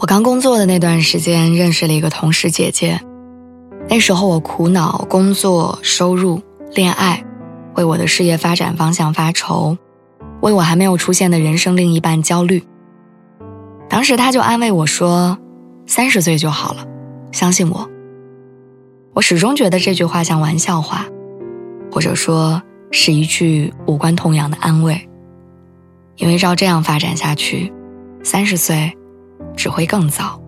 我刚工作的那段时间，认识了一个同事姐姐。那时候我苦恼工作、收入、恋爱，为我的事业发展方向发愁，为我还没有出现的人生另一半焦虑。当时她就安慰我说：“三十岁就好了，相信我。”我始终觉得这句话像玩笑话，或者说是一句无关痛痒的安慰，因为照这样发展下去，三十岁。只会更糟。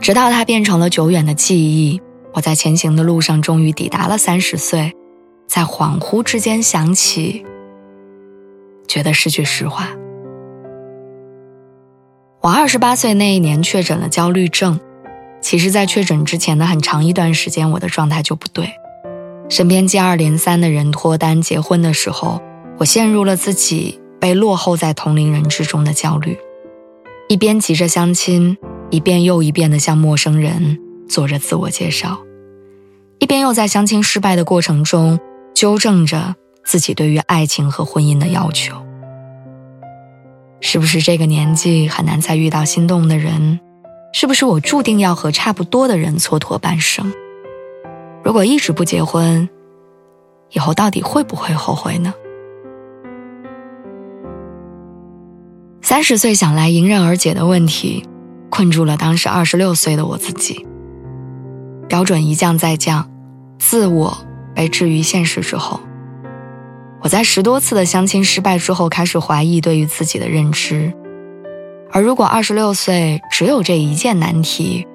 直到它变成了久远的记忆，我在前行的路上终于抵达了三十岁，在恍惚之间想起，觉得是句实话。我二十八岁那一年确诊了焦虑症，其实，在确诊之前的很长一段时间，我的状态就不对。身边接二连三的人脱单结婚的时候，我陷入了自己被落后在同龄人之中的焦虑。一边急着相亲，一遍又一遍地向陌生人做着自我介绍，一边又在相亲失败的过程中纠正着自己对于爱情和婚姻的要求。是不是这个年纪很难再遇到心动的人？是不是我注定要和差不多的人蹉跎半生？如果一直不结婚，以后到底会不会后悔呢？三十岁想来迎刃而解的问题，困住了当时二十六岁的我自己。标准一降再降，自我被置于现实之后，我在十多次的相亲失败之后，开始怀疑对于自己的认知。而如果二十六岁只有这一件难题，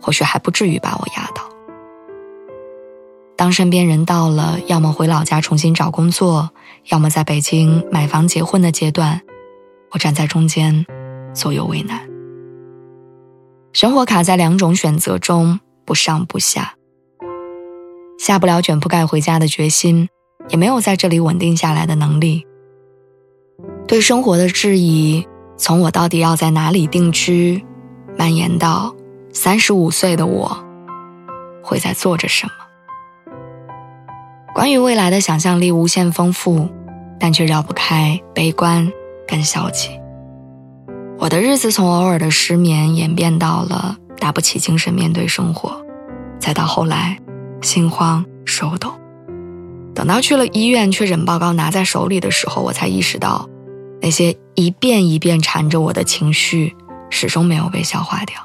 或许还不至于把我压倒。当身边人到了要么回老家重新找工作，要么在北京买房结婚的阶段。我站在中间，左右为难。生活卡在两种选择中，不上不下，下不了卷铺盖回家的决心，也没有在这里稳定下来的能力。对生活的质疑，从我到底要在哪里定居，蔓延到三十五岁的我，会在做着什么？关于未来的想象力无限丰富，但却绕不开悲观。更消极。我的日子从偶尔的失眠演变到了打不起精神面对生活，再到后来心慌手抖。等到去了医院，确诊报告拿在手里的时候，我才意识到，那些一遍一遍缠着我的情绪始终没有被消化掉，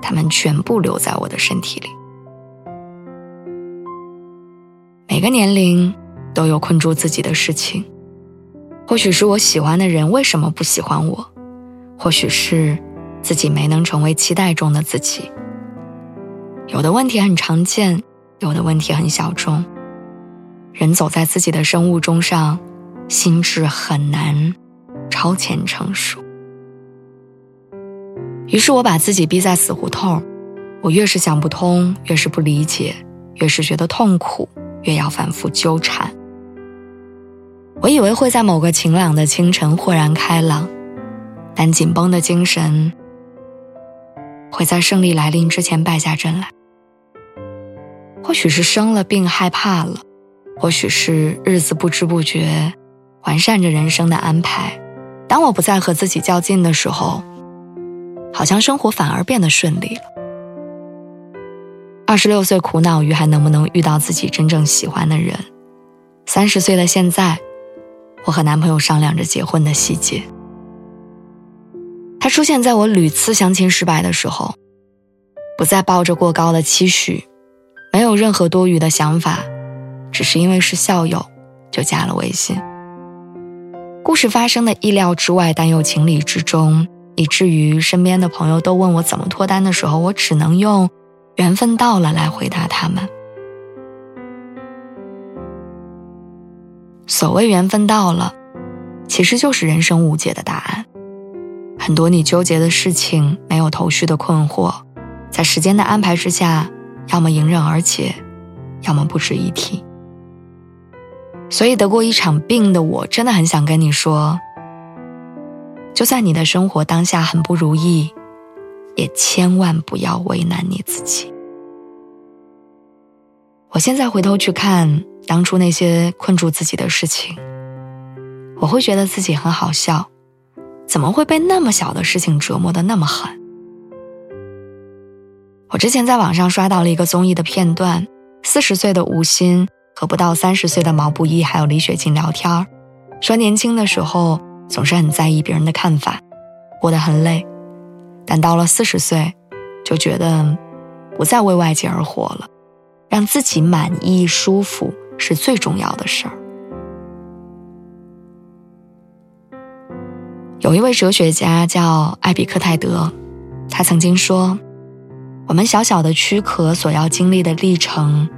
它们全部留在我的身体里。每个年龄都有困住自己的事情。或许是我喜欢的人为什么不喜欢我？或许是自己没能成为期待中的自己。有的问题很常见，有的问题很小众。人走在自己的生物钟上，心智很难超前成熟。于是我把自己逼在死胡同，我越是想不通，越是不理解，越是觉得痛苦，越要反复纠缠。我以为会在某个晴朗的清晨豁然开朗，但紧绷的精神会在胜利来临之前败下阵来。或许是生了病害怕了，或许是日子不知不觉完善着人生的安排。当我不再和自己较劲的时候，好像生活反而变得顺利了。二十六岁苦恼于还能不能遇到自己真正喜欢的人，三十岁的现在。我和男朋友商量着结婚的细节。他出现在我屡次相亲失败的时候，不再抱着过高的期许，没有任何多余的想法，只是因为是校友，就加了微信。故事发生的意料之外，但又情理之中，以至于身边的朋友都问我怎么脱单的时候，我只能用“缘分到了”来回答他们。所谓缘分到了。其实就是人生无解的答案。很多你纠结的事情，没有头绪的困惑，在时间的安排之下，要么迎刃而解，要么不值一提。所以得过一场病的我，真的很想跟你说，就算你的生活当下很不如意，也千万不要为难你自己。我现在回头去看当初那些困住自己的事情，我会觉得自己很好笑，怎么会被那么小的事情折磨的那么狠？我之前在网上刷到了一个综艺的片段，四十岁的吴昕。和不到三十岁的毛不易还有李雪琴聊天说年轻的时候总是很在意别人的看法，过得很累，但到了四十岁，就觉得不再为外界而活了，让自己满意舒服是最重要的事儿。有一位哲学家叫艾比克泰德，他曾经说：“我们小小的躯壳所要经历的历程。”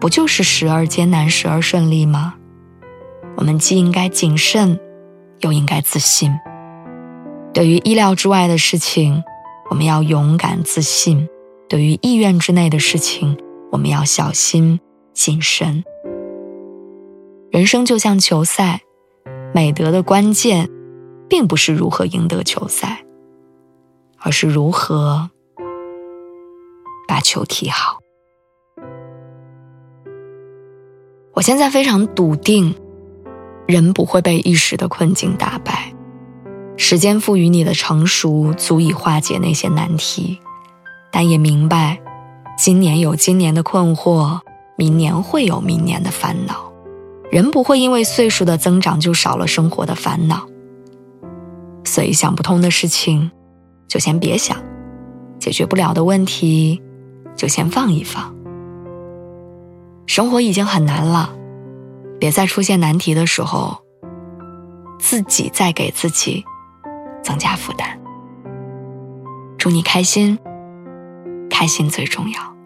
不就是时而艰难，时而顺利吗？我们既应该谨慎，又应该自信。对于意料之外的事情，我们要勇敢自信；对于意愿之内的事情，我们要小心谨慎。人生就像球赛，美德的关键，并不是如何赢得球赛，而是如何把球踢好。我现在非常笃定，人不会被一时的困境打败，时间赋予你的成熟足以化解那些难题，但也明白，今年有今年的困惑，明年会有明年的烦恼，人不会因为岁数的增长就少了生活的烦恼，所以想不通的事情，就先别想，解决不了的问题，就先放一放。生活已经很难了，别再出现难题的时候，自己再给自己增加负担。祝你开心，开心最重要。